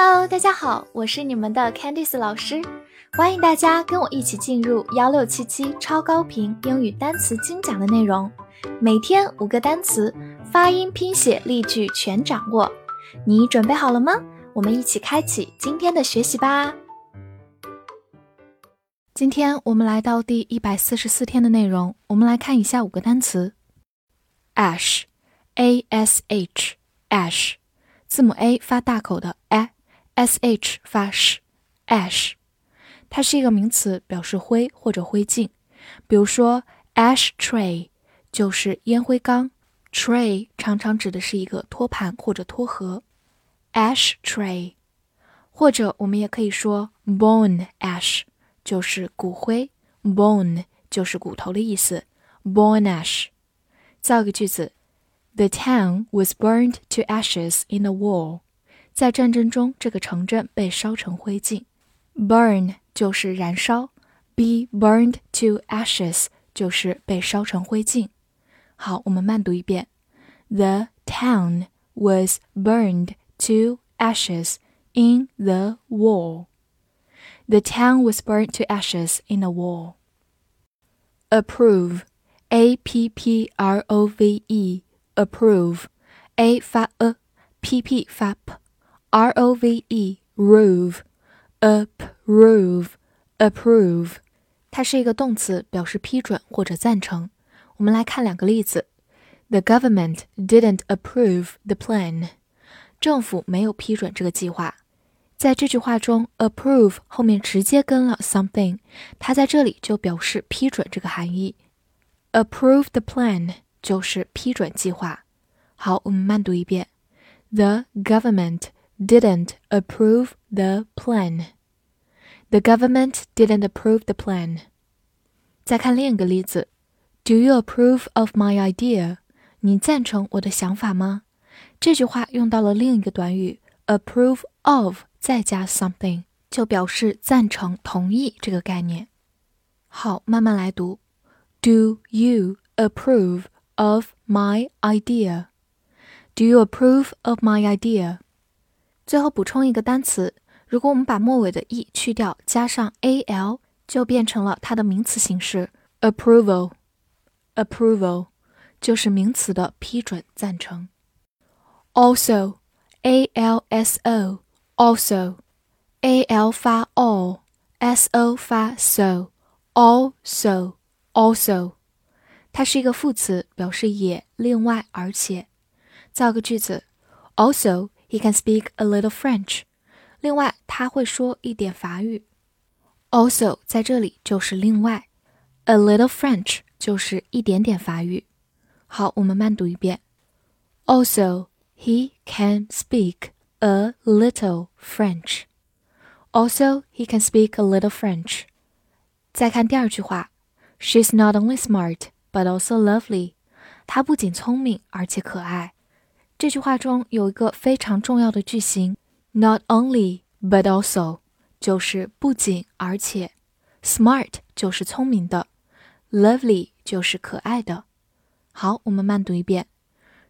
Hello，大家好，我是你们的 Candice 老师，欢迎大家跟我一起进入幺六七七超高频英语单词精讲的内容，每天五个单词，发音、拼写、例句全掌握，你准备好了吗？我们一起开启今天的学习吧。今天我们来到第一百四十四天的内容，我们来看一下五个单词：ash，a s h，ash。字母 a 发大口的 a h 发 sh，ash，它是一个名词，表示灰或者灰烬。比如说 ash tray 就是烟灰缸，tray 常常指的是一个托盘或者托盒，ash tray。或者我们也可以说 bone ash 就是骨灰，bone 就是骨头的意思，bone ash。造个句子。The town was burned to ashes in the war。 在战争中，这个城镇被烧成灰烬。Burn 就是燃烧，be burned to ashes 就是被烧成灰烬。好，我们慢读一遍。The town was burned to ashes in the war. The town was burned to ashes in the war. Approve, A P P R O V E approve，a 发 a，p p 发 p，r o v e，rove，approve，approve，它是一个动词，表示批准或者赞成。我们来看两个例子。The government didn't approve the plan。政府没有批准这个计划。在这句话中，approve 后面直接跟了 something，它在这里就表示批准这个含义。Approve the plan。就是批准计划。好，我们慢读一遍。The government didn't approve the plan. The government didn't approve the plan. 再看另一个例子。Do you approve of my idea? 你赞成我的想法吗？这句话用到了另一个短语 approve of，再加 something，就表示赞成、同意这个概念。好，慢慢来读。Do you approve of my idea. Do you approve of my idea? 最后补充一个单词，如果我们把末尾的 e 去掉，加上 al，就变成了它的名词形式 approval。approval 就是名词的批准、赞成。also，a l s o，also，a l 发 o，s o 发 so，also，also。它是一个副词，表示也、另外、而且。造个句子：Also, he can speak a little French。另外，他会说一点法语。Also 在这里就是另外，a little French 就是一点点法语。好，我们慢读一遍：Also, he can speak a little French. Also, he can speak a little French. 再看第二句话：She's not only smart but also lovely，她不仅聪明，而且可爱。 这句话中有一个非常重要的句型，not only but also，就是不仅而且，smart 就是聪明的，lovely 就是可爱的。好，我们慢读一遍，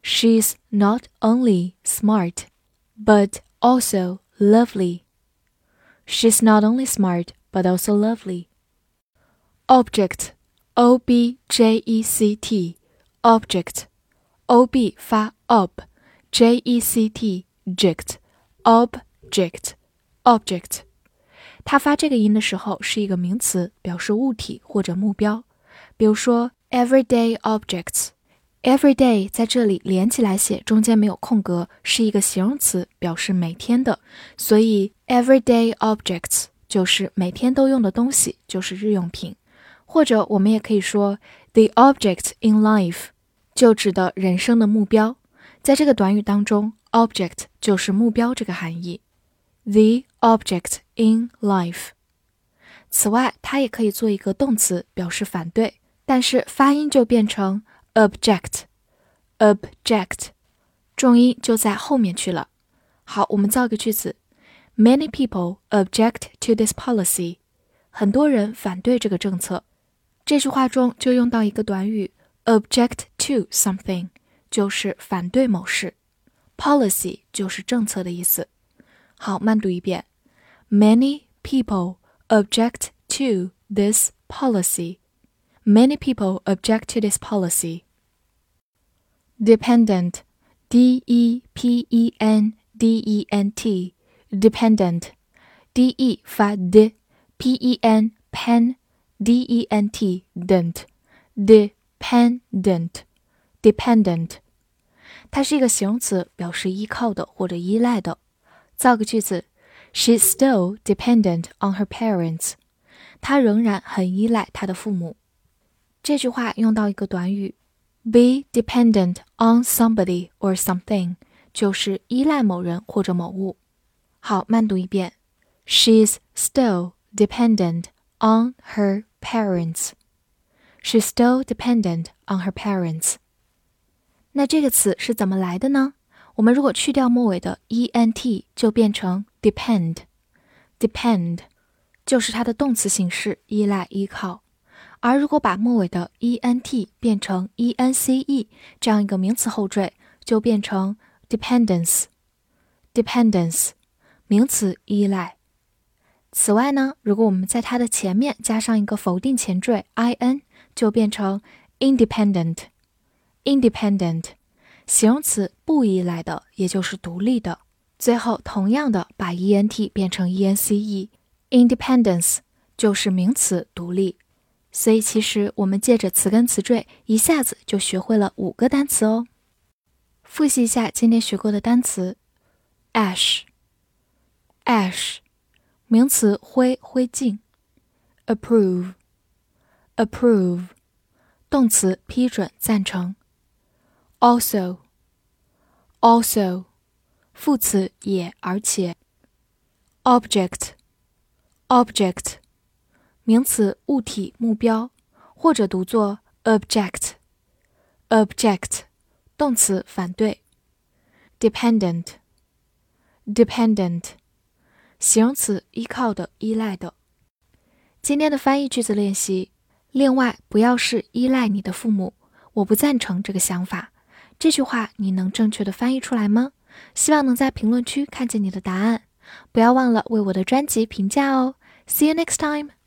She's not only smart but also lovely. She's not only smart but also lovely. Object o b j e c t object o b 发 ob，j E c t ject object object，它发这个音的时候是一个名词，表示物体或者目标。比如说 everyday objects，everyday 在这里连起来写，中间没有空格，是一个形容词，表示每天的，所以 everyday objects 就是每天都用的东西，就是日用品。或者我们也可以说，the object in life 就指的人生的目标。在这个短语当中，object 就是目标这个含义。the object in life。此外，它也可以做一个动词表示反对，但是发音就变成 object，object，重音就在后面去了。好，我们造个句子：Many people object to this policy。很多人反对这个政策。这句话中就用到一个短语 object to something，就是反对某事。policy 就是政策的意思。 好，慢读一遍。Many people object to this policy. Many people object to this policy. Dependent, D E P E N D E N T, dependent, D E 发 d, P E N pen, D E N T dent, dependent, dependent. 它是一个形容词，表示依靠的或者依赖的。造个句子：She's still dependent on her parents. 她仍然很依赖她的父母。这句话用到一个短语，be dependent on somebody or something，就是依赖某人或者某物。好，慢读一遍：She's still dependent on her parents. She's still dependent on her parents. 那这个词是怎么来的呢？我们如果去掉末尾的 e n t，就变成 depend。depend 就是它的动词形式，依赖、依靠。而如果把末尾的 e n t 变成 e n c e 这样一个名词后缀，就变成 dependence。dependence 名词，依赖。此外呢，如果我们在它的前面加上一个否定前缀 i n，就变成 independent。independent，形容词，不依赖的，也就是独立的。最后，同样的，把 e n t 变成 e n c e，independence 就是名词，独立。所以，其实我们借着词根词缀，一下子就学会了五个单词哦。复习一下今天学过的单词：ash，ash，名词，灰，灰烬；approve，approve，动词，批准，赞成。Also, also，副词也而且。object, object，名词物体目标，或者读作 object, object，动词反对。dependent, dependent，形容词依靠的、依赖的。今天的翻译句子练习。另外，不要是依赖你的父母，我不赞成这个想法。这句话你能正确的翻译出来吗？希望能在评论区看见你的答案。不要忘了为我的专辑评价哦。See you next time.